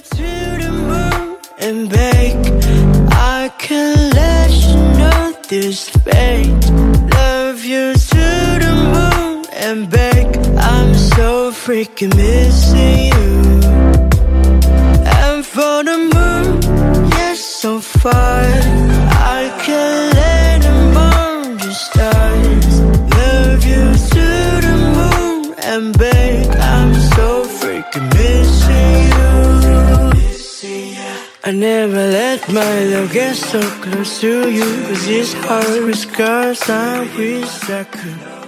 to the moon and back. I can let you know this fate. Love you to the moon and back. I'm so freaking missing you. And for the moon, yes, so far. I can let the start. Love you to the moon and. I'm so freaking missing you. I never let my love get so close to you. Cause it's hard with scars. I wish I could.